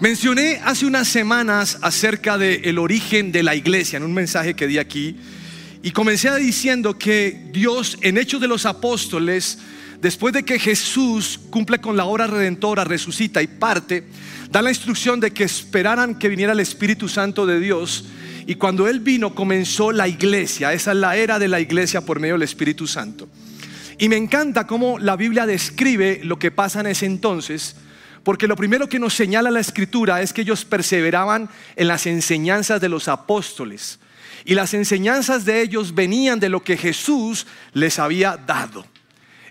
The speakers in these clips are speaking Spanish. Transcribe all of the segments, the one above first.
Mencioné hace unas semanas acerca del origen de la iglesia en un mensaje que di aquí y comencé diciendo que Dios en Hechos de los Apóstoles, después de que Jesús cumple con la obra redentora, resucita y parte, da la instrucción de que esperaran que viniera el Espíritu Santo de Dios y cuando Él vino comenzó la iglesia, esa es la era de la iglesia por medio del Espíritu Santo. Y me encanta cómo la Biblia describe lo que pasa en ese entonces porque lo primero que nos señala la escritura es que ellos perseveraban en las enseñanzas de los apóstoles. Y las enseñanzas de ellos venían de lo que Jesús les había dado.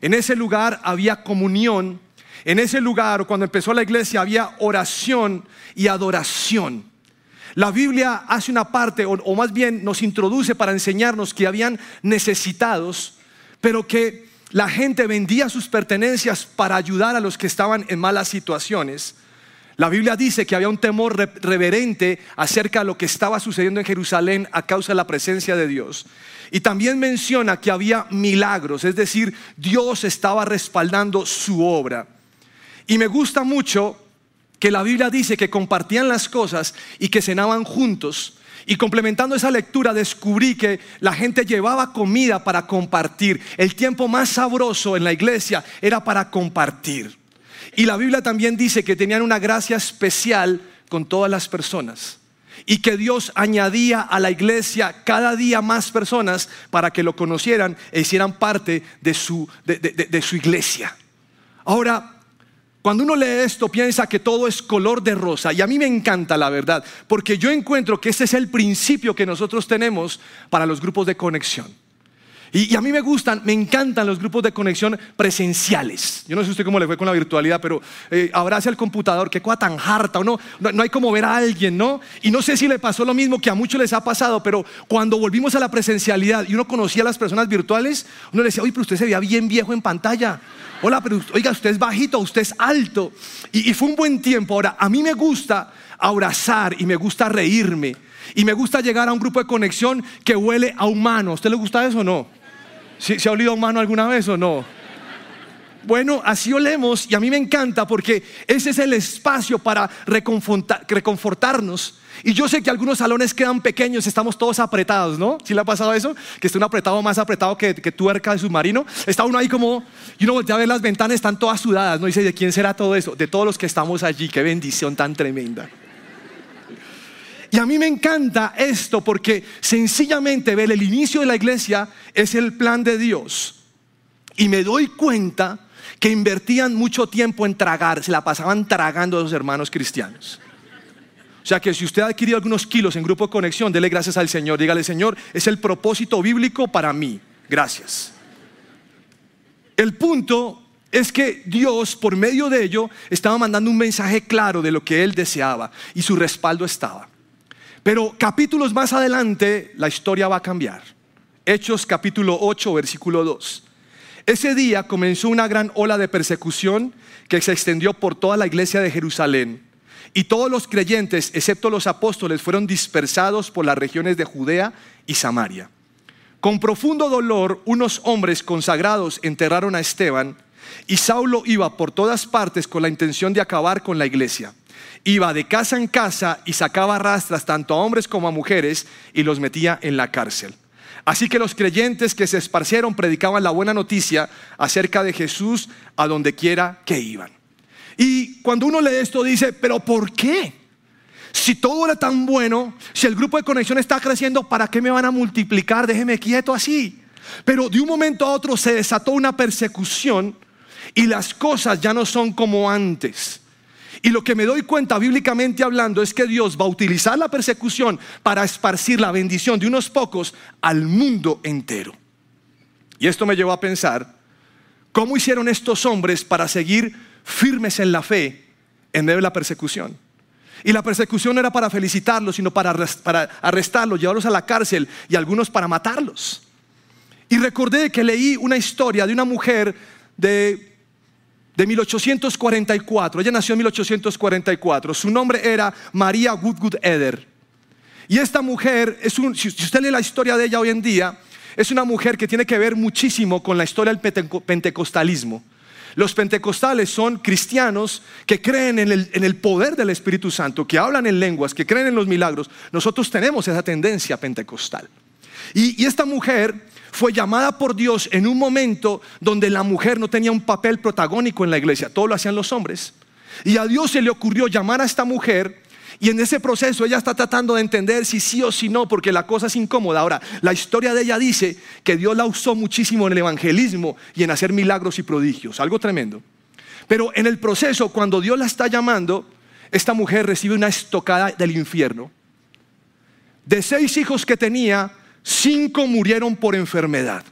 En ese lugar había comunión. En ese lugar, cuando empezó la iglesia, había oración y adoración. La Biblia hace una parte, o, más bien nos introduce para enseñarnos que habían necesitados, pero que la gente vendía sus pertenencias para ayudar a los que estaban en malas situaciones. La Biblia dice que había un temor reverente acerca de lo que estaba sucediendo en Jerusalén a causa de la presencia de Dios. Y también menciona que había milagros, es decir, Dios estaba respaldando su obra. Y me gusta mucho que la Biblia dice que compartían las cosas y que cenaban juntos y complementando esa lectura descubrí que la gente llevaba comida para compartir. El tiempo más sabroso en la iglesia era para compartir. Y la Biblia también dice que tenían una gracia especial con todas las personas. Y que Dios añadía a la iglesia cada día más personas para que lo conocieran e hicieran parte de su, de, su iglesia. Ahora, cuando uno lee esto piensa que todo es color de rosa y a mí me encanta la verdad, porque yo encuentro que ese es el principio que nosotros tenemos para los grupos de conexión. Y, a mí me gustan, me encantan los grupos de conexión presenciales. Yo no sé usted cómo le fue con la virtualidad, pero eh, abrace al computador, qué cosa tan harta, o no, no, hay como ver a alguien, ¿no? Y no sé si le pasó lo mismo que a muchos les ha pasado, pero cuando volvimos a la presencialidad y uno conocía a las personas virtuales, uno le decía, oye, pero usted se veía bien viejo en pantalla. Hola, pero oiga, usted es bajito, usted es alto. Y, y fue un buen tiempo. Ahora, a mí me gusta abrazar y me gusta reírme. Y me gusta llegar a un grupo de conexión que huele a humano. ¿A usted le gusta eso o no? ¿Se ha olido humano alguna vez o no? Bueno, así olemos y a mí me encanta porque ese es el espacio para reconfortarnos. Y yo sé que algunos salones quedan pequeños, estamos todos apretados, ¿no? ¿Sí le ha pasado eso? Que esté uno apretado más apretado que, que tuerca de submarino. Está uno ahí como, y uno voltea a ver las ventanas, están todas sudadas, ¿no? dice, ¿de quién será todo eso? De todos los que estamos allí, qué bendición tan tremenda. Y a mí me encanta esto porque sencillamente ver el inicio de la iglesia es el plan de Dios. Y me doy cuenta que invertían mucho tiempo en tragar, se la pasaban tragando a los hermanos cristianos. O sea que si usted ha adquirido algunos kilos en grupo de conexión, dele gracias al Señor. Dígale, Señor, es el propósito bíblico para mí. Gracias. El punto es que Dios, por medio de ello, estaba mandando un mensaje claro de lo que Él deseaba y su respaldo estaba. Pero capítulos más adelante, la historia va a cambiar. Hechos capítulo 8, versículo 2. Ese día comenzó una gran ola de persecución que se extendió por toda la iglesia de Jerusalén. Y todos los creyentes, excepto los apóstoles, fueron dispersados por las regiones de Judea y Samaria. Con profundo dolor, unos hombres consagrados enterraron a Esteban y Saulo iba por todas partes con la intención de acabar con la iglesia. Iba de casa en casa y sacaba rastras tanto a hombres como a mujeres y los metía en la cárcel. Así que los creyentes que se esparcieron predicaban la buena noticia acerca de Jesús a donde quiera que iban. Y cuando uno lee esto dice, pero ¿por qué? Si todo era tan bueno, si el grupo de conexión está creciendo, ¿para qué me van a multiplicar? Déjeme quieto así. Pero de un momento a otro se desató una persecución y las cosas ya no son como antes. Y lo que me doy cuenta bíblicamente hablando es que Dios va a utilizar la persecución para esparcir la bendición de unos pocos al mundo entero. Y esto me llevó a pensar, ¿cómo hicieron estos hombres para seguir firmes en la fe en medio de la persecución? Y la persecución no era para felicitarlos, sino para, arrestarlos, llevarlos a la cárcel y algunos para matarlos. Y recordé que leí una historia de una mujer de de 1844. Ella nació en 1844. Su nombre era María Woodgood Eder. Y esta mujer, es un, si usted lee la historia de ella hoy en día, es una mujer que tiene que ver muchísimo con la historia del pentecostalismo. Los pentecostales son cristianos que creen en el, en el, poder del Espíritu Santo, que hablan en lenguas, que creen en los milagros. Nosotros tenemos esa tendencia pentecostal. Y esta mujer fue llamada por Dios en un momento donde la mujer no tenía un papel protagónico en la iglesia, todo lo hacían los hombres. Y a Dios se le ocurrió llamar a esta mujer y en ese proceso ella está tratando de entender si sí o si no, porque la cosa es incómoda. Ahora, la historia de ella dice que Dios la usó muchísimo en el evangelismo y en hacer milagros y prodigios, algo tremendo. Pero en el proceso, cuando Dios la está llamando, esta mujer recibe una estocada del infierno. De seis hijos que tenía, cinco murieron por enfermedad.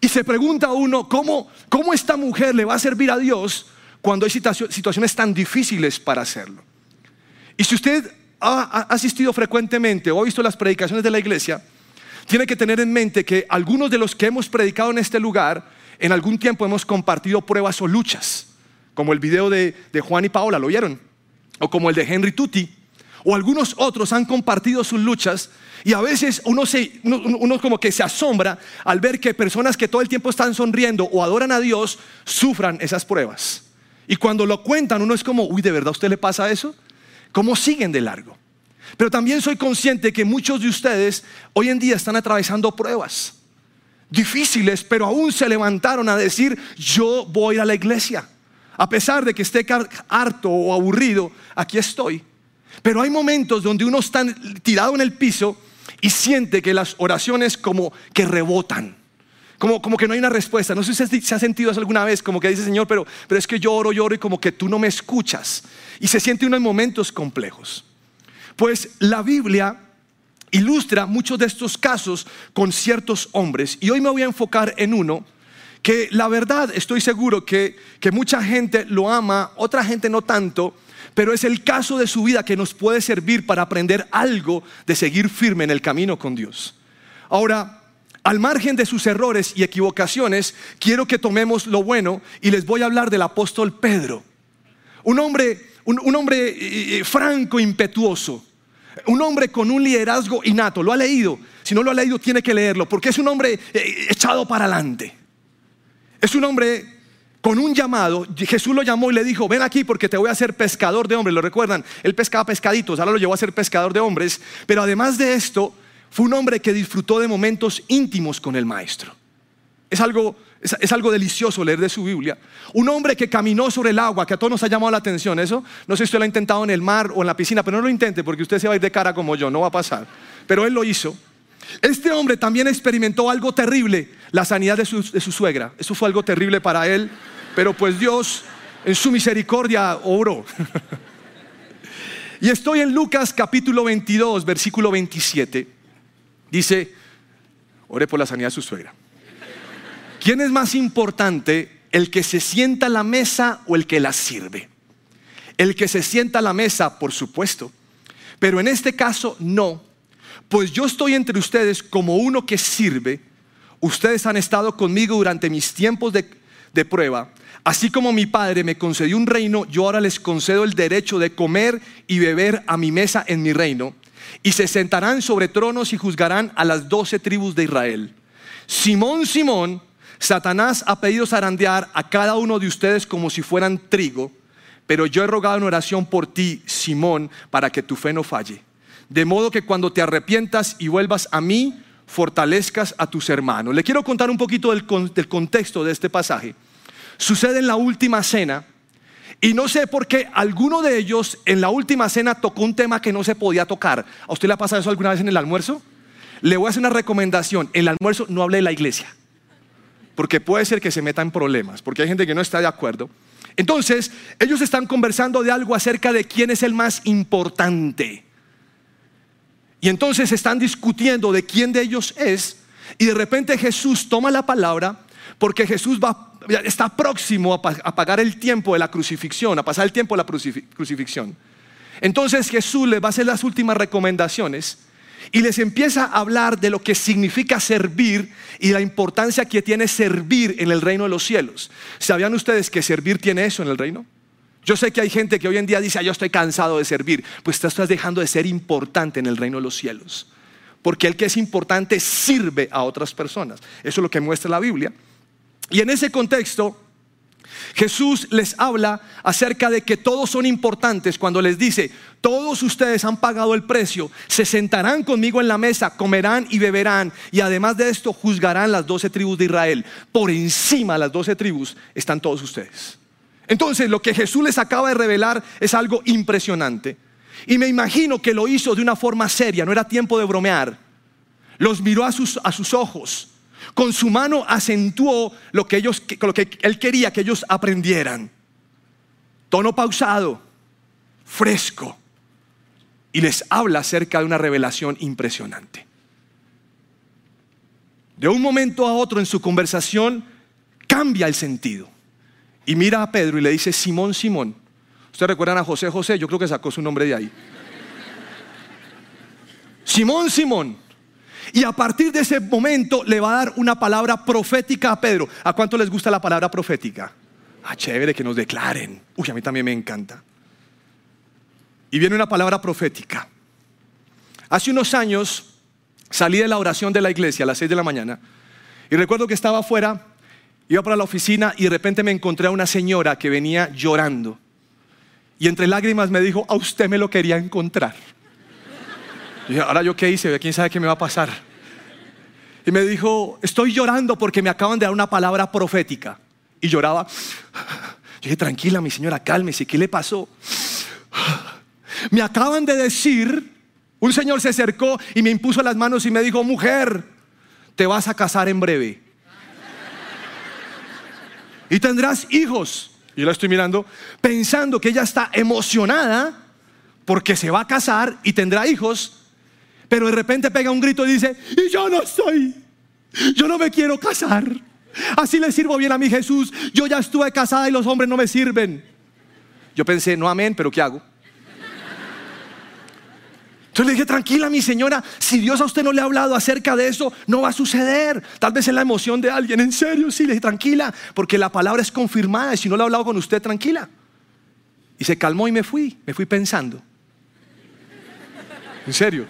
Y se pregunta uno, ¿cómo, cómo esta mujer le va a servir a Dios cuando hay situaciones tan difíciles para hacerlo? Y si usted ha asistido frecuentemente o ha visto las predicaciones de la iglesia, tiene que tener en mente que algunos de los que hemos predicado en este lugar, en algún tiempo hemos compartido pruebas o luchas, como el video de, Juan y Paola, ¿lo vieron? O como el de Henry Tutti, o algunos otros han compartido sus luchas y a veces uno, se, uno, como que se asombra al ver que personas que todo el tiempo están sonriendo o adoran a Dios sufran esas pruebas. Y cuando lo cuentan uno es como, uy, ¿de verdad a usted le pasa eso? cómo siguen de largo. Pero también soy consciente que muchos de ustedes hoy en día están atravesando pruebas difíciles, pero aún se levantaron a decir, yo voy a la iglesia. A pesar de que esté harto o aburrido, aquí estoy. Pero hay momentos donde uno está tirado en el piso y siente que las oraciones como que rebotan. Como, como, que no hay una respuesta. No sé si se ha sentido eso alguna vez, como que dice Señor, pero, pero es que lloro, lloro y como que tú no me escuchas. Y se siente uno en momentos complejos. Pues la Biblia ilustra muchos de estos casos con ciertos hombres. Y hoy me voy a enfocar en uno que la verdad estoy seguro que, que mucha gente lo ama, otra gente no tanto, pero es el caso de su vida que nos puede servir para aprender algo de seguir firme en el camino con Dios. Ahora, al margen de sus errores y equivocaciones, quiero que tomemos lo bueno y les voy a hablar del apóstol Pedro. Un hombre, un, hombre eh, eh, franco, impetuoso. Un hombre con un liderazgo innato. Lo ha leído. Si no lo ha leído, tiene que leerlo, porque es un hombre eh, echado para adelante. Es un hombre con un llamado. Jesús lo llamó y le dijo, ven aquí porque te voy a hacer pescador de hombres. ¿Lo recuerdan? Él pescaba pescaditos, ahora lo llevó a ser pescador de hombres. Pero además de esto, fue un hombre que disfrutó de momentos íntimos con el maestro. Es algo, es, algo delicioso leer de su Biblia. Un hombre que caminó sobre el agua, que a todos nos ha llamado la atención. Eso, no sé si usted lo ha intentado en el mar o en la piscina, pero no lo intente porque usted se va a ir de cara como yo, no va a pasar. Pero él lo hizo. Este hombre también experimentó algo terrible, la sanidad de su, suegra. Eso fue algo terrible para él, pero pues Dios en su misericordia obró. y estoy en Lucas capítulo 22, versículo 27. Dice, ore por la sanidad de su suegra. ¿Quién es más importante, el que se sienta a la mesa o el que la sirve? El que se sienta a la mesa, por supuesto, pero en este caso no, pues yo estoy entre ustedes como uno que sirve. Ustedes han estado conmigo durante mis tiempos de, prueba. Así como mi padre me concedió un reino, yo ahora les concedo el derecho de comer y beber a mi mesa en mi reino y se sentarán sobre tronos y juzgarán a las doce tribus de Israel. Simón, Simón, Satanás ha pedido zarandear a cada uno de ustedes como si fueran trigo, pero yo he rogado en oración por ti, Simón, para que tu fe no falle. De modo que cuando te arrepientas y vuelvas a mí, fortalezcas a tus hermanos. Le quiero contar un poquito del, contexto de este pasaje. Sucede en la última cena y no sé por qué alguno de ellos en la última cena tocó un tema que no se podía tocar. ¿A usted le ha pasado eso alguna vez en el almuerzo? Le voy a hacer una recomendación. En el almuerzo no hable de la iglesia. Porque puede ser que se meta en problemas. Porque hay gente que no está de acuerdo. Entonces, ellos están conversando de algo acerca de quién es el más importante. Y entonces están discutiendo de quién de ellos es. Y de repente Jesús toma la palabra porque Jesús va está próximo a, pagar el tiempo de la crucifixión, a pasar el tiempo de la crucifixión. Entonces Jesús les va a hacer las últimas recomendaciones y les empieza a hablar de lo que significa servir y la importancia que tiene servir en el reino de los cielos. ¿Sabían ustedes que servir tiene eso en el reino? Yo sé que hay gente que hoy en día dice, ah, yo estoy cansado de servir. Pues tú estás dejando de ser importante en el reino de los cielos. Porque el que es importante sirve a otras personas. Eso es lo que muestra la Biblia. Y en ese contexto, Jesús les habla acerca de que todos son importantes cuando les dice, todos ustedes han pagado el precio, se sentarán conmigo en la mesa, comerán y beberán, y además de esto juzgarán las doce tribus de Israel. Por encima de las doce tribus están todos ustedes. Entonces lo que Jesús les acaba de revelar es algo impresionante. Y me imagino que lo hizo de una forma seria, no era tiempo de bromear. Los miró a sus, a sus ojos con su mano acentuó lo que, ellos, lo que él quería que ellos aprendieran. Tono pausado, fresco. Y les habla acerca de una revelación impresionante. De un momento a otro en su conversación cambia el sentido. Y mira a Pedro y le dice, Simón, Simón. ¿Ustedes recuerdan a José José? Yo creo que sacó su nombre de ahí. Simón, Simón y a partir de ese momento le va a dar una palabra profética a Pedro. ¿A cuánto les gusta la palabra profética? Ah, chévere, que nos declaren. Uy, a mí también me encanta. Y viene una palabra profética. Hace unos años salí de la oración de la iglesia a las 6 de la mañana y recuerdo que estaba afuera, iba para la oficina y de repente me encontré a una señora que venía llorando. Y entre lágrimas me dijo, a usted me lo quería encontrar. Y ahora yo qué hice, quién sabe qué me va a pasar. Y me dijo, estoy llorando porque me acaban de dar una palabra profética. Y lloraba. Yo dije, tranquila, mi señora, cálmese, ¿qué le pasó? Me acaban de decir, un señor se acercó y me impuso las manos y me dijo, mujer, te vas a casar en breve. Y tendrás hijos. Y yo la estoy mirando pensando que ella está emocionada porque se va a casar y tendrá hijos pero de repente pega un grito y dice, y yo no soy, yo no me quiero casar. Así le sirvo bien a mi Jesús. Yo ya estuve casada y los hombres no me sirven. Yo pensé, no amén, pero ¿qué hago? Entonces le dije, tranquila mi señora, si Dios a usted no le ha hablado acerca de eso, no va a suceder. Tal vez es la emoción de alguien, en serio, sí, le dije, tranquila, porque la palabra es confirmada y si no lo ha hablado con usted, tranquila. Y se calmó y me fui, me fui pensando. En serio.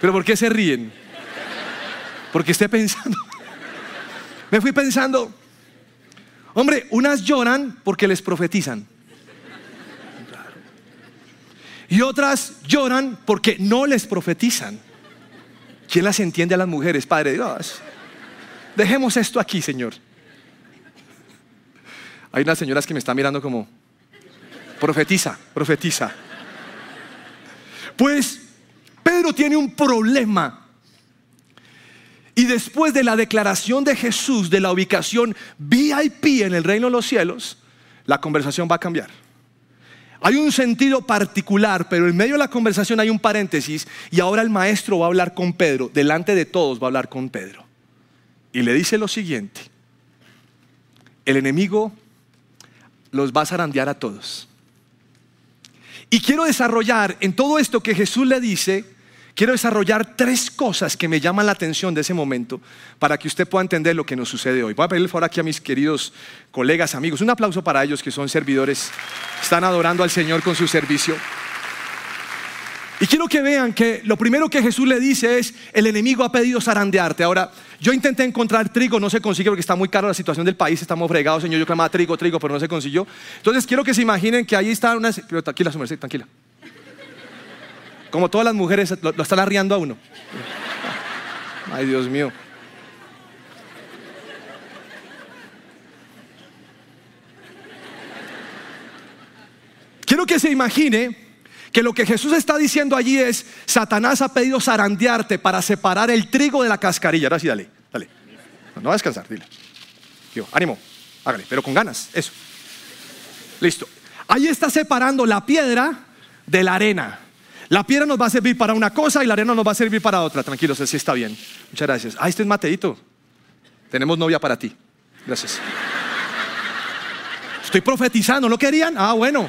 Pero ¿por qué se ríen? Porque esté pensando. Me fui pensando, hombre, unas lloran porque les profetizan. Y otras lloran porque no les profetizan. ¿Quién las entiende a las mujeres, Padre Dios? Dejemos esto aquí, Señor. Hay unas señoras que me están mirando como, profetiza, profetiza. Pues Pedro tiene un problema. Y después de la declaración de Jesús de la ubicación VIP en el reino de los cielos, la conversación va a cambiar. Hay un sentido particular, pero en medio de la conversación hay un paréntesis y ahora el maestro va a hablar con Pedro, delante de todos va a hablar con Pedro. Y le dice lo siguiente, el enemigo los va a zarandear a todos. Y quiero desarrollar en todo esto que Jesús le dice, quiero desarrollar tres cosas que me llaman la atención de ese momento para que usted pueda entender lo que nos sucede hoy. Voy a pedirle favor aquí a mis queridos colegas, amigos, un aplauso para ellos que son servidores, están adorando al Señor con su servicio. Y quiero que vean que lo primero que Jesús le dice es, el enemigo ha pedido zarandearte. Ahora, yo intenté encontrar trigo, no se consigue porque está muy caro la situación del país, estamos fregados, Señor, yo clamaba trigo, trigo, pero no se consiguió. Entonces quiero que se imaginen que ahí está una... Tranquila, su merced, tranquila. Como todas las mujeres lo, están arriando a uno. Ay, Dios mío. Quiero que se imagine que lo que Jesús está diciendo allí es, Satanás ha pedido zarandearte para separar el trigo de la cascarilla. Ahora sí, dale, dale. No, va a descansar, dile. ánimo, hágale, pero con ganas, eso. Listo. Ahí está separando la piedra de la arena. La piedra nos va a servir para una cosa y la arena nos va a servir para otra. Tranquilos, así está bien. Muchas gracias. Ah, este es Mateito. Tenemos novia para ti. Gracias. Estoy profetizando, ¿no querían? Ah, bueno.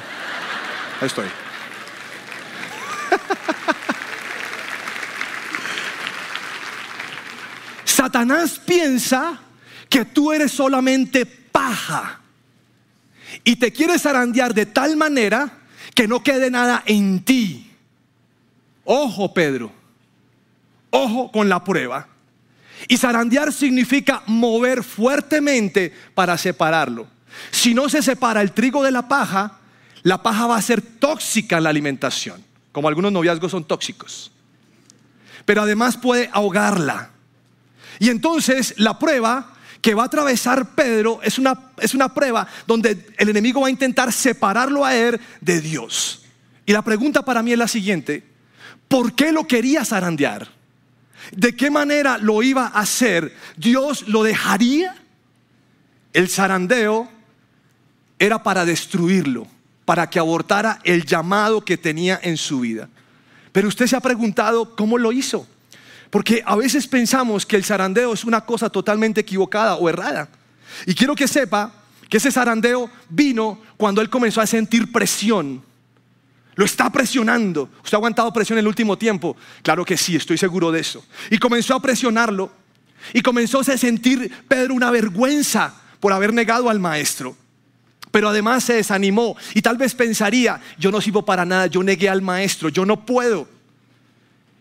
Ahí estoy. Satanás piensa que tú eres solamente paja y te quiere zarandear de tal manera que no quede nada en ti. Ojo, Pedro, ojo con la prueba. Y zarandear significa mover fuertemente para separarlo. Si no se separa el trigo de la paja, la paja va a ser tóxica en la alimentación, como algunos noviazgos son tóxicos. Pero además puede ahogarla. Y entonces la prueba que va a atravesar Pedro es una, es una prueba donde el enemigo va a intentar separarlo a él de Dios. Y la pregunta para mí es la siguiente, ¿por qué lo quería zarandear? ¿De qué manera lo iba a hacer? ¿Dios lo dejaría? El zarandeo era para destruirlo, para que abortara el llamado que tenía en su vida. Pero usted se ha preguntado cómo lo hizo. Porque a veces pensamos que el zarandeo es una cosa totalmente equivocada o errada. Y quiero que sepa que ese zarandeo vino cuando él comenzó a sentir presión. Lo está presionando. ¿Usted ha aguantado presión en el último tiempo? Claro que sí, estoy seguro de eso. Y comenzó a presionarlo. Y comenzó a sentir Pedro una vergüenza por haber negado al maestro. Pero además se desanimó y tal vez pensaría, yo no sirvo para nada, yo negué al maestro, yo no puedo.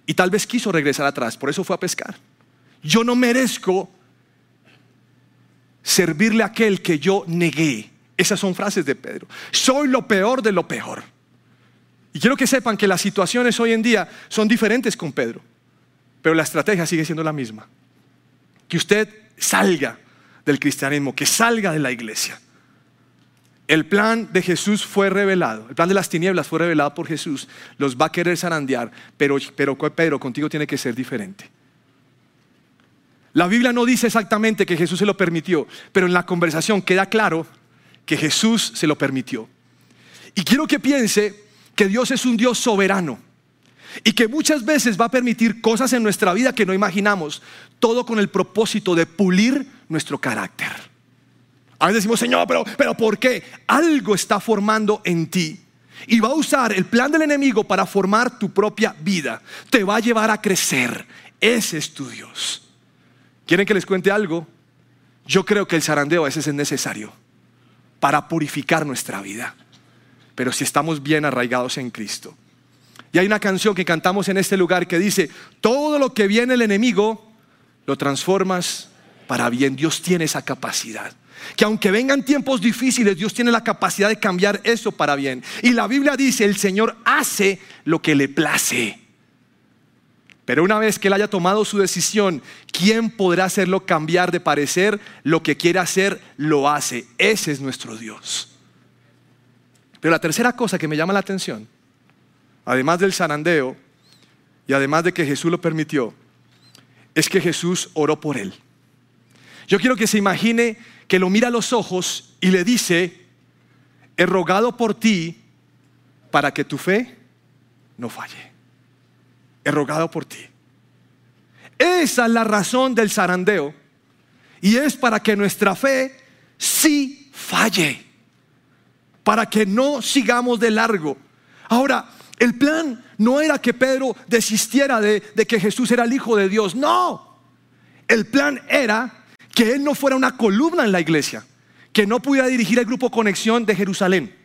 Y tal vez quiso regresar atrás, por eso fue a pescar. Yo no merezco servirle a aquel que yo negué. Esas son frases de Pedro. Soy lo peor de lo peor. Y quiero que sepan que las situaciones hoy en día son diferentes con Pedro, pero la estrategia sigue siendo la misma. Que usted salga del cristianismo, que salga de la iglesia. El plan de Jesús fue revelado, el plan de las tinieblas fue revelado por Jesús. Los va a querer zarandear, pero, Pedro, contigo tiene que ser diferente. La Biblia no dice exactamente que Jesús se lo permitió, pero en la conversación queda claro que Jesús se lo permitió. Y quiero que piense que Dios es un Dios soberano y que muchas veces va a permitir cosas en nuestra vida que no imaginamos, todo con el propósito de pulir nuestro carácter. A veces decimos, Señor, pero, pero ¿por qué? Algo está formando en ti. Y va a usar el plan del enemigo para formar tu propia vida. Te va a llevar a crecer. Ese es tu Dios. ¿Quieren que les cuente algo? Yo creo que el zarandeo a veces es necesario para purificar nuestra vida pero si estamos bien arraigados en Cristo. Y hay una canción que cantamos en este lugar que dice, todo lo que viene el enemigo, lo transformas para bien. Dios tiene esa capacidad. Que aunque vengan tiempos difíciles, Dios tiene la capacidad de cambiar eso para bien. Y la Biblia dice, el Señor hace lo que le place. Pero una vez que Él haya tomado su decisión, ¿quién podrá hacerlo cambiar de parecer? Lo que quiere hacer, lo hace. Ese es nuestro Dios. Pero la tercera cosa que me llama la atención, además del zarandeo y además de que Jesús lo permitió, es que Jesús oró por él. Yo quiero que se imagine que lo mira a los ojos y le dice, he rogado por ti para que tu fe no falle. He rogado por ti. Esa es la razón del zarandeo y es para que nuestra fe sí falle para que no sigamos de largo. Ahora, el plan no era que Pedro desistiera de, que Jesús era el Hijo de Dios, no. El plan era que él no fuera una columna en la iglesia, que no pudiera dirigir el grupo Conexión de Jerusalén,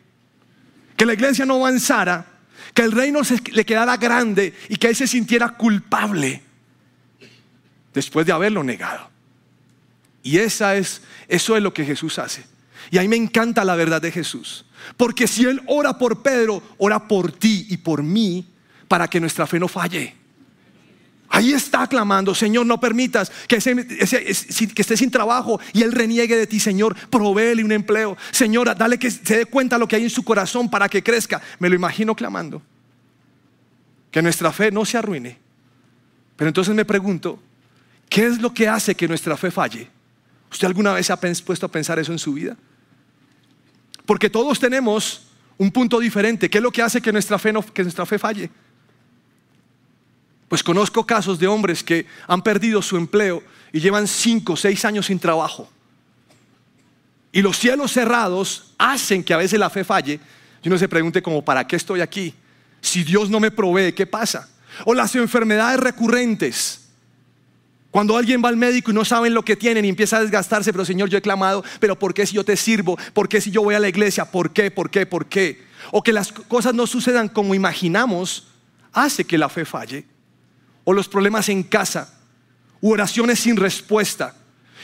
que la iglesia no avanzara, que el reino se, le quedara grande y que él se sintiera culpable después de haberlo negado. Y esa es, eso es lo que Jesús hace. Y a mí me encanta la verdad de Jesús. Porque si Él ora por Pedro, ora por ti y por mí para que nuestra fe no falle. Ahí está clamando, Señor, no permitas que, esté sin trabajo y Él reniegue de ti, Señor, provéele un empleo. Señora, dale que se dé cuenta lo que hay en su corazón para que crezca. Me lo imagino clamando. Que nuestra fe no se arruine. Pero entonces me pregunto, ¿qué es lo que hace que nuestra fe falle? ¿Usted alguna vez se ha puesto a pensar eso en su vida? Porque todos tenemos un punto diferente. ¿Qué es lo que hace que nuestra fe, que nuestra fe falle? Pues conozco casos de hombres que han perdido su empleo y llevan cinco, seis años sin trabajo. Y los cielos cerrados hacen que a veces la fe falle. Y uno se pregunte como, ¿para qué estoy aquí? Si Dios no me provee, ¿qué pasa? O las enfermedades recurrentes. Cuando alguien va al médico y no saben lo que tienen y empieza a desgastarse, pero Señor, yo he clamado, pero ¿por qué si yo te sirvo? ¿Por qué si yo voy a la iglesia? ¿Por qué? ¿Por qué? ¿Por qué? O que las cosas no sucedan como imaginamos, hace que la fe falle. O los problemas en casa, u oraciones sin respuesta.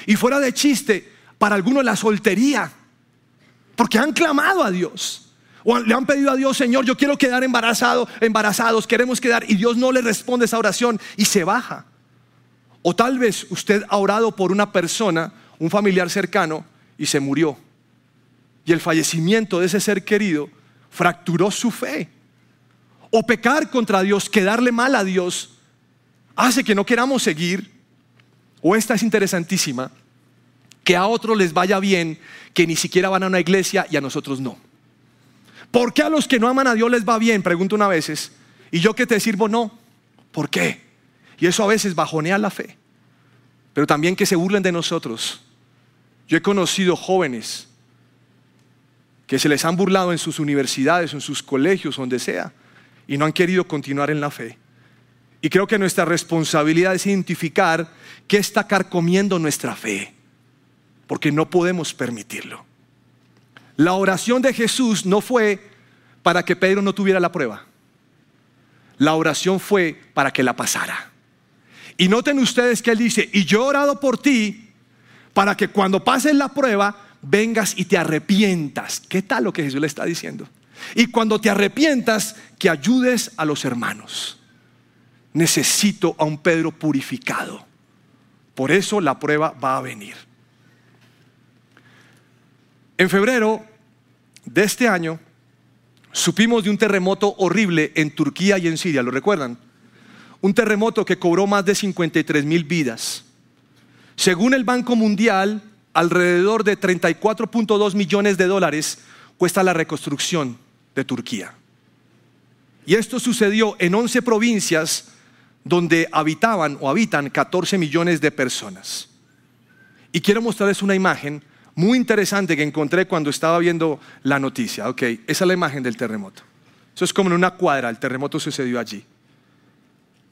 Y fuera de chiste, para algunos la soltería, porque han clamado a Dios. O le han pedido a Dios, Señor, yo quiero quedar embarazado, embarazados, queremos quedar, y Dios no le responde esa oración y se baja. O tal vez usted ha orado por una persona, un familiar cercano, y se murió. Y el fallecimiento de ese ser querido fracturó su fe. O pecar contra Dios, quedarle mal a Dios, hace que no queramos seguir. O esta es interesantísima, que a otros les vaya bien, que ni siquiera van a una iglesia y a nosotros no. ¿Por qué a los que no aman a Dios les va bien? Pregunto una veces. Y yo que te sirvo no. ¿Por qué? Y eso a veces bajonea la fe. Pero también que se burlen de nosotros. Yo he conocido jóvenes que se les han burlado en sus universidades, en sus colegios, donde sea, y no han querido continuar en la fe. Y creo que nuestra responsabilidad es identificar qué está carcomiendo nuestra fe, porque no podemos permitirlo. La oración de Jesús no fue para que Pedro no tuviera la prueba. La oración fue para que la pasara. Y noten ustedes que él dice, y yo he orado por ti para que cuando pases la prueba vengas y te arrepientas. ¿Qué tal lo que Jesús le está diciendo? Y cuando te arrepientas, que ayudes a los hermanos. Necesito a un Pedro purificado. Por eso la prueba va a venir. En febrero de este año supimos de un terremoto horrible en Turquía y en Siria, ¿lo recuerdan? Un terremoto que cobró más de 53 mil vidas. Según el Banco Mundial, alrededor de 34.2 millones de dólares cuesta la reconstrucción de Turquía. Y esto sucedió en 11 provincias donde habitaban o habitan 14 millones de personas. Y quiero mostrarles una imagen muy interesante que encontré cuando estaba viendo la noticia. Ok, esa es la imagen del terremoto. Eso es como en una cuadra, el terremoto sucedió allí.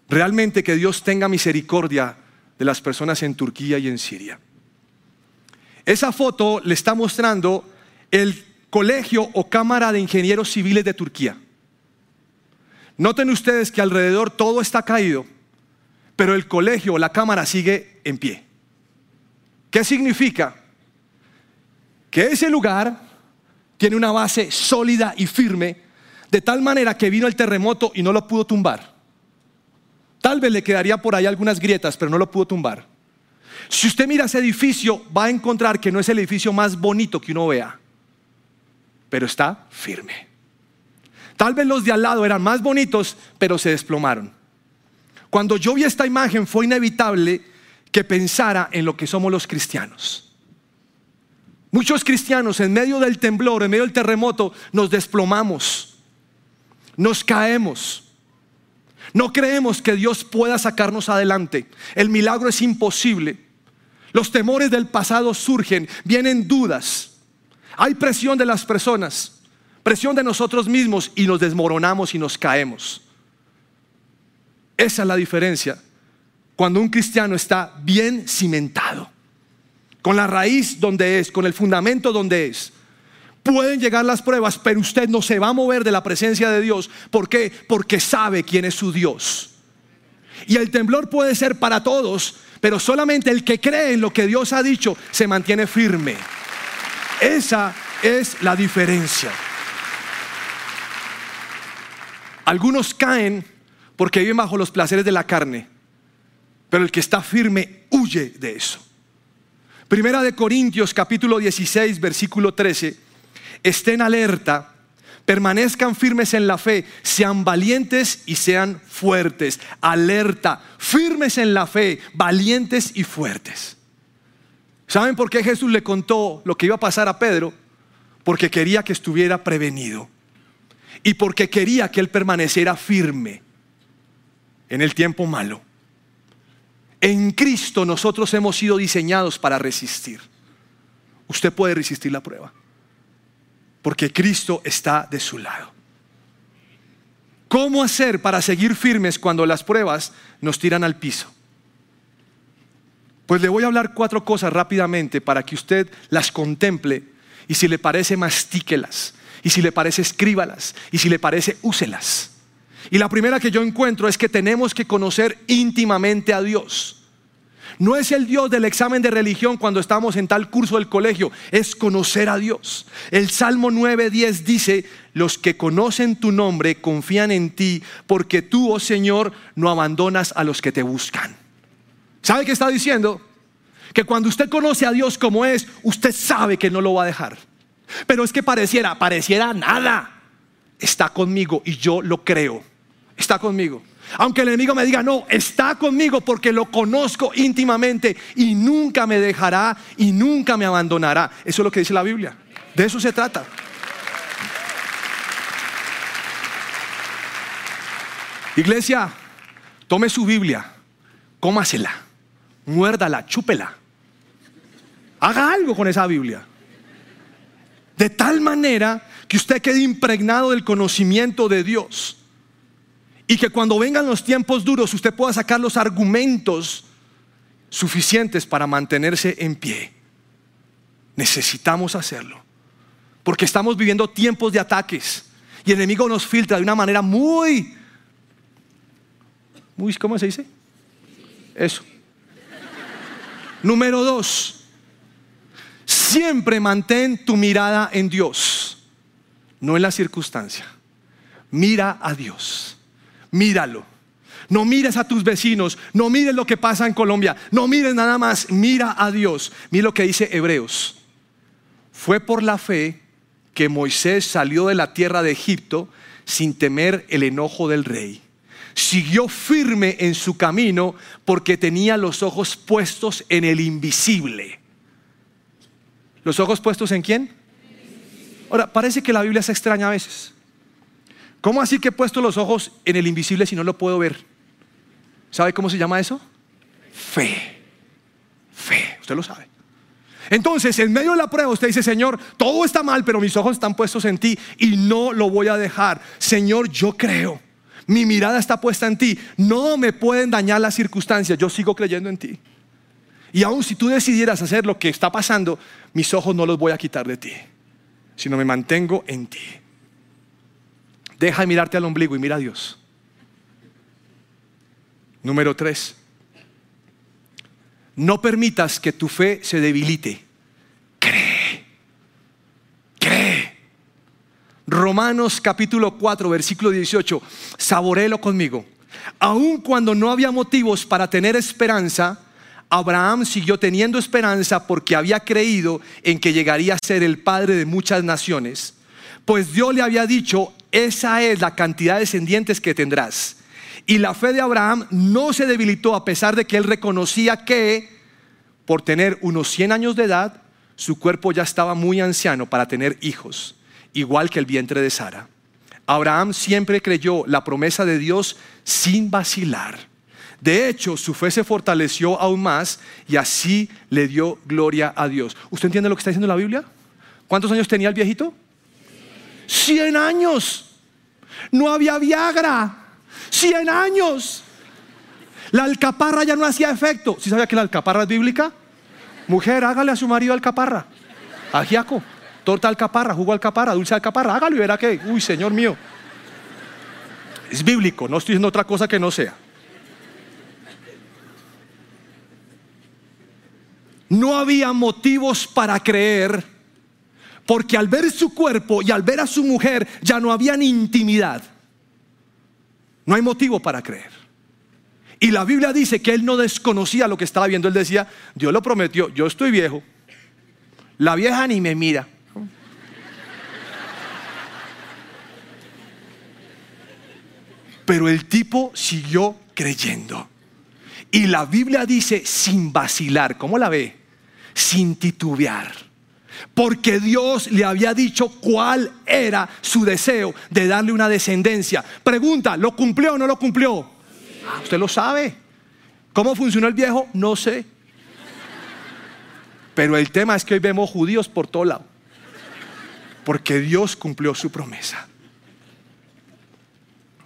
Realmente que Dios tenga misericordia de las personas en Turquía y en Siria. Esa foto le está mostrando el colegio o cámara de ingenieros civiles de Turquía. Noten ustedes que alrededor todo está caído, pero el colegio o la cámara sigue en pie. ¿Qué significa? que ese lugar tiene una base sólida y firme, de tal manera que vino el terremoto y no lo pudo tumbar. Tal vez le quedaría por ahí algunas grietas, pero no lo pudo tumbar. Si usted mira ese edificio, va a encontrar que no es el edificio más bonito que uno vea, pero está firme. Tal vez los de al lado eran más bonitos, pero se desplomaron. Cuando yo vi esta imagen fue inevitable que pensara en lo que somos los cristianos. Muchos cristianos en medio del temblor, en medio del terremoto, nos desplomamos, nos caemos. No creemos que Dios pueda sacarnos adelante. El milagro es imposible. Los temores del pasado surgen, vienen dudas. Hay presión de las personas, presión de nosotros mismos y nos desmoronamos y nos caemos. Esa es la diferencia cuando un cristiano está bien cimentado con la raíz donde es, con el fundamento donde es. Pueden llegar las pruebas, pero usted no se va a mover de la presencia de Dios. ¿Por qué? Porque sabe quién es su Dios. Y el temblor puede ser para todos, pero solamente el que cree en lo que Dios ha dicho se mantiene firme. Esa es la diferencia. Algunos caen porque viven bajo los placeres de la carne, pero el que está firme huye de eso. Primera de Corintios capítulo 16 versículo 13. Estén alerta, permanezcan firmes en la fe, sean valientes y sean fuertes. Alerta, firmes en la fe, valientes y fuertes. ¿Saben por qué Jesús le contó lo que iba a pasar a Pedro? Porque quería que estuviera prevenido y porque quería que él permaneciera firme en el tiempo malo. En Cristo nosotros hemos sido diseñados para resistir. Usted puede resistir la prueba. Porque Cristo está de su lado. ¿Cómo hacer para seguir firmes cuando las pruebas nos tiran al piso? Pues le voy a hablar cuatro cosas rápidamente para que usted las contemple y si le parece mastíquelas y si le parece escríbalas y si le parece úselas. Y la primera que yo encuentro es que tenemos que conocer íntimamente a Dios. No es el Dios del examen de religión cuando estamos en tal curso del colegio, es conocer a Dios. El Salmo 9:10 dice, los que conocen tu nombre confían en ti, porque tú, oh Señor, no abandonas a los que te buscan. ¿Sabe qué está diciendo? Que cuando usted conoce a Dios como es, usted sabe que no lo va a dejar. Pero es que pareciera, pareciera nada. Está conmigo y yo lo creo. Está conmigo. Aunque el enemigo me diga, no, está conmigo porque lo conozco íntimamente y nunca me dejará y nunca me abandonará. Eso es lo que dice la Biblia. De eso se trata. Iglesia, tome su Biblia, cómasela, muérdala, chúpela. Haga algo con esa Biblia. De tal manera que usted quede impregnado del conocimiento de Dios y que cuando vengan los tiempos duros usted pueda sacar los argumentos suficientes para mantenerse en pie. Necesitamos hacerlo. Porque estamos viviendo tiempos de ataques y el enemigo nos filtra de una manera muy, muy, ¿cómo se dice? Eso. Número dos, siempre mantén tu mirada en Dios, no en la circunstancia. Mira a Dios míralo. No mires a tus vecinos, no mires lo que pasa en Colombia, no mires nada más, mira a Dios. Mira lo que dice Hebreos. Fue por la fe que Moisés salió de la tierra de Egipto sin temer el enojo del rey. Siguió firme en su camino porque tenía los ojos puestos en el invisible. ¿Los ojos puestos en quién? Ahora, parece que la Biblia se extraña a veces. ¿Cómo así que he puesto los ojos en el invisible si no lo puedo ver? ¿Sabe cómo se llama eso? Fe. Fe, usted lo sabe. Entonces, en medio de la prueba, usted dice, Señor, todo está mal, pero mis ojos están puestos en ti y no lo voy a dejar. Señor, yo creo. Mi mirada está puesta en ti. No me pueden dañar las circunstancias. Yo sigo creyendo en ti. Y aun si tú decidieras hacer lo que está pasando, mis ojos no los voy a quitar de ti, sino me mantengo en ti. Deja de mirarte al ombligo y mira a Dios. Número tres. No permitas que tu fe se debilite. Cree. Cree. Romanos capítulo 4, versículo 18. Saborélo conmigo. Aun cuando no había motivos para tener esperanza, Abraham siguió teniendo esperanza porque había creído en que llegaría a ser el padre de muchas naciones. Pues Dios le había dicho, esa es la cantidad de descendientes que tendrás. Y la fe de Abraham no se debilitó a pesar de que él reconocía que por tener unos 100 años de edad, su cuerpo ya estaba muy anciano para tener hijos, igual que el vientre de Sara. Abraham siempre creyó la promesa de Dios sin vacilar. De hecho, su fe se fortaleció aún más y así le dio gloria a Dios. ¿Usted entiende lo que está diciendo la Biblia? ¿Cuántos años tenía el viejito? 100 años. No había Viagra. 100 años. La alcaparra ya no hacía efecto. ¿Sí sabía que la alcaparra es bíblica? Mujer, hágale a su marido alcaparra. Ajiaco. Torta alcaparra, jugo alcaparra, dulce alcaparra. Hágalo y verá que, uy, Señor mío. Es bíblico, no estoy diciendo otra cosa que no sea. No había motivos para creer porque al ver su cuerpo y al ver a su mujer ya no había ni intimidad. No hay motivo para creer. Y la Biblia dice que él no desconocía lo que estaba viendo. Él decía, Dios lo prometió, yo estoy viejo. La vieja ni me mira. Pero el tipo siguió creyendo. Y la Biblia dice sin vacilar, ¿cómo la ve? Sin titubear porque Dios le había dicho cuál era su deseo de darle una descendencia. Pregunta, ¿lo cumplió o no lo cumplió? Ah, usted lo sabe. ¿Cómo funcionó el viejo? No sé. Pero el tema es que hoy vemos judíos por todo lado. Porque Dios cumplió su promesa.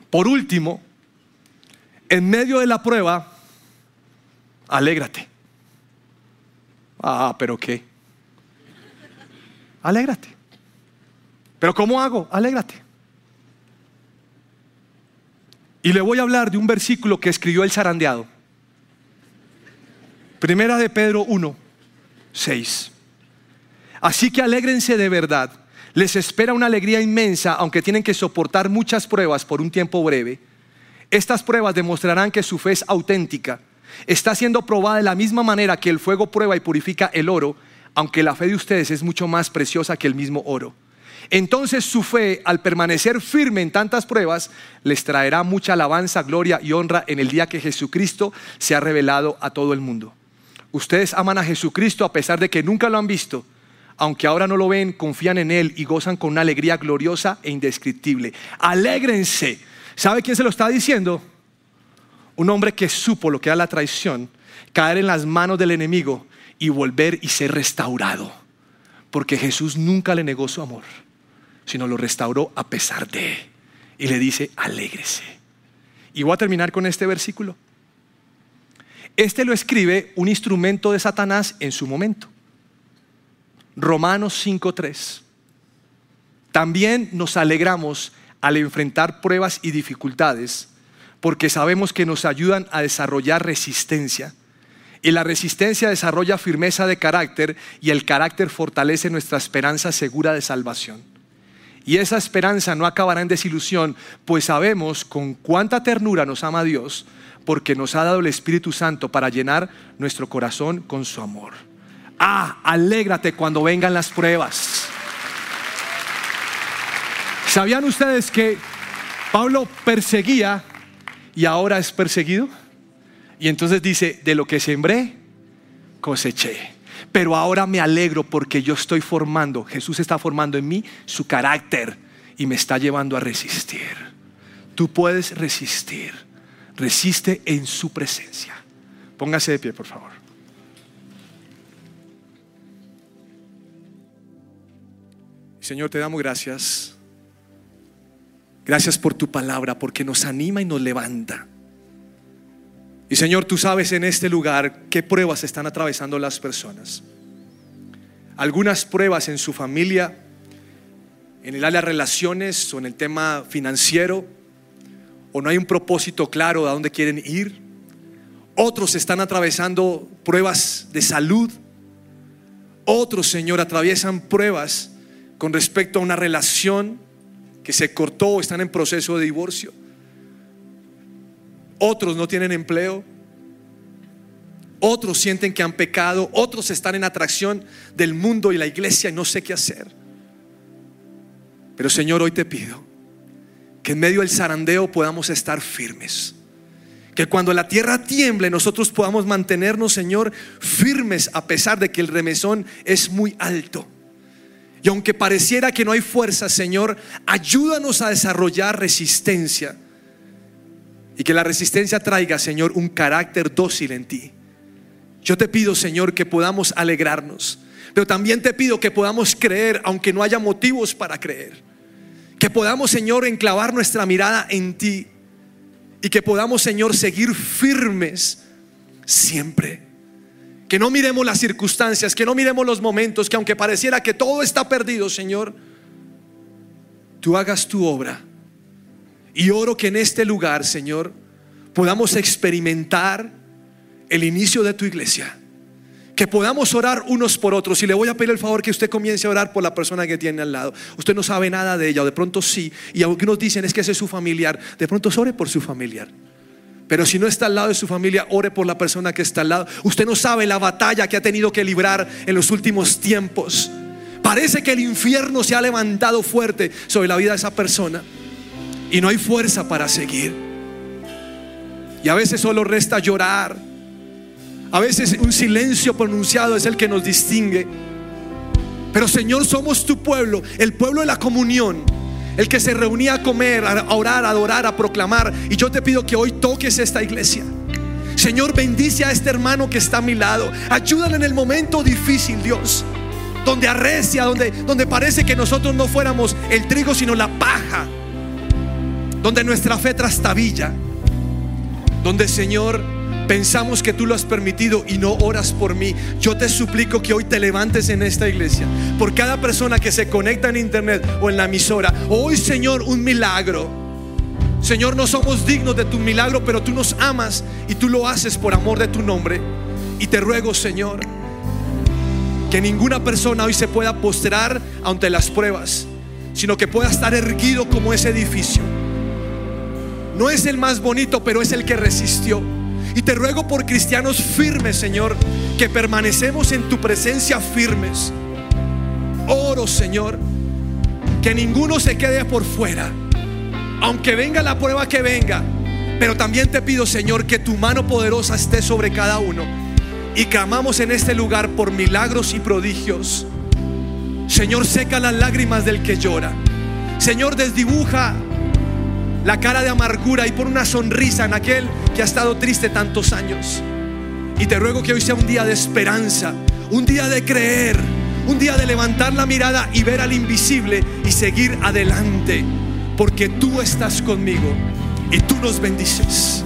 Por último, en medio de la prueba, alégrate. Ah, pero ¿qué? Alégrate. Pero ¿cómo hago? Alégrate. Y le voy a hablar de un versículo que escribió el zarandeado. Primera de Pedro 1, 6. Así que alégrense de verdad. Les espera una alegría inmensa, aunque tienen que soportar muchas pruebas por un tiempo breve. Estas pruebas demostrarán que su fe es auténtica. Está siendo probada de la misma manera que el fuego prueba y purifica el oro, aunque la fe de ustedes es mucho más preciosa que el mismo oro. Entonces su fe, al permanecer firme en tantas pruebas, les traerá mucha alabanza, gloria y honra en el día que Jesucristo se ha revelado a todo el mundo. Ustedes aman a Jesucristo a pesar de que nunca lo han visto. Aunque ahora no lo ven, confían en Él y gozan con una alegría gloriosa e indescriptible. Alégrense. ¿Sabe quién se lo está diciendo? Un hombre que supo lo que era la traición, caer en las manos del enemigo y volver y ser restaurado. Porque Jesús nunca le negó su amor, sino lo restauró a pesar de. Y le dice, alégrese. Y voy a terminar con este versículo. Este lo escribe un instrumento de Satanás en su momento. Romanos 5.3. También nos alegramos al enfrentar pruebas y dificultades porque sabemos que nos ayudan a desarrollar resistencia. Y la resistencia desarrolla firmeza de carácter y el carácter fortalece nuestra esperanza segura de salvación. Y esa esperanza no acabará en desilusión, pues sabemos con cuánta ternura nos ama Dios, porque nos ha dado el Espíritu Santo para llenar nuestro corazón con su amor. Ah, alégrate cuando vengan las pruebas. ¿Sabían ustedes que Pablo perseguía y ahora es perseguido? Y entonces dice, de lo que sembré, coseché. Pero ahora me alegro porque yo estoy formando, Jesús está formando en mí su carácter y me está llevando a resistir. Tú puedes resistir resiste en su presencia. Póngase de pie, por favor. Señor, te damos gracias. Gracias por tu palabra, porque nos anima y nos levanta. Y Señor, tú sabes en este lugar qué pruebas están atravesando las personas. Algunas pruebas en su familia, en el área de relaciones o en el tema financiero o no hay un propósito claro de a dónde quieren ir. Otros están atravesando pruebas de salud. Otros, Señor, atraviesan pruebas con respecto a una relación que se cortó o están en proceso de divorcio. Otros no tienen empleo. Otros sienten que han pecado. Otros están en atracción del mundo y la iglesia y no sé qué hacer. Pero Señor, hoy te pido que en medio del zarandeo podamos estar firmes. Que cuando la tierra tiemble nosotros podamos mantenernos, Señor, firmes a pesar de que el remesón es muy alto. Y aunque pareciera que no hay fuerza, Señor, ayúdanos a desarrollar resistencia. Y que la resistencia traiga, Señor, un carácter dócil en ti. Yo te pido, Señor, que podamos alegrarnos. Pero también te pido que podamos creer, aunque no haya motivos para creer. Que podamos, Señor, enclavar nuestra mirada en ti y que podamos, Señor, seguir firmes siempre. Que no miremos las circunstancias, que no miremos los momentos, que aunque pareciera que todo está perdido, Señor, tú hagas tu obra. Y oro que en este lugar, Señor, podamos experimentar el inicio de tu iglesia que podamos orar unos por otros. Y le voy a pedir el favor que usted comience a orar por la persona que tiene al lado. Usted no sabe nada de ella, o de pronto sí. Y algunos dicen es que ese es su familiar. De pronto ore por su familiar. Pero si no está al lado de su familia, ore por la persona que está al lado. Usted no sabe la batalla que ha tenido que librar en los últimos tiempos. Parece que el infierno se ha levantado fuerte sobre la vida de esa persona. Y no hay fuerza para seguir. Y a veces solo resta llorar a veces un silencio pronunciado es el que nos distingue. Pero Señor, somos tu pueblo, el pueblo de la comunión, el que se reunía a comer, a orar, a adorar, a proclamar. Y yo te pido que hoy toques esta iglesia. Señor, bendice a este hermano que está a mi lado. Ayúdale en el momento difícil, Dios. Donde arrecia, donde, donde parece que nosotros no fuéramos el trigo, sino la paja. Donde nuestra fe trastabilla. Donde, Señor, Pensamos que tú lo has permitido y no oras por mí. Yo te suplico que hoy te levantes en esta iglesia. Por cada persona que se conecta en internet o en la emisora. Hoy, Señor, un milagro. Señor, no somos dignos de tu milagro, pero tú nos amas y tú lo haces por amor de tu nombre. Y te ruego, Señor, que ninguna persona hoy se pueda posterar ante las pruebas, sino que pueda estar erguido como ese edificio. No es el más bonito, pero es el que resistió. Y te ruego por cristianos firmes, Señor, que permanecemos en tu presencia firmes. Oro, Señor, que ninguno se quede por fuera. Aunque venga la prueba que venga, pero también te pido, Señor, que tu mano poderosa esté sobre cada uno. Y clamamos en este lugar por milagros y prodigios. Señor, seca las lágrimas del que llora. Señor, desdibuja la cara de amargura y pon una sonrisa en aquel que ha estado triste tantos años. Y te ruego que hoy sea un día de esperanza, un día de creer, un día de levantar la mirada y ver al invisible y seguir adelante, porque tú estás conmigo y tú nos bendices.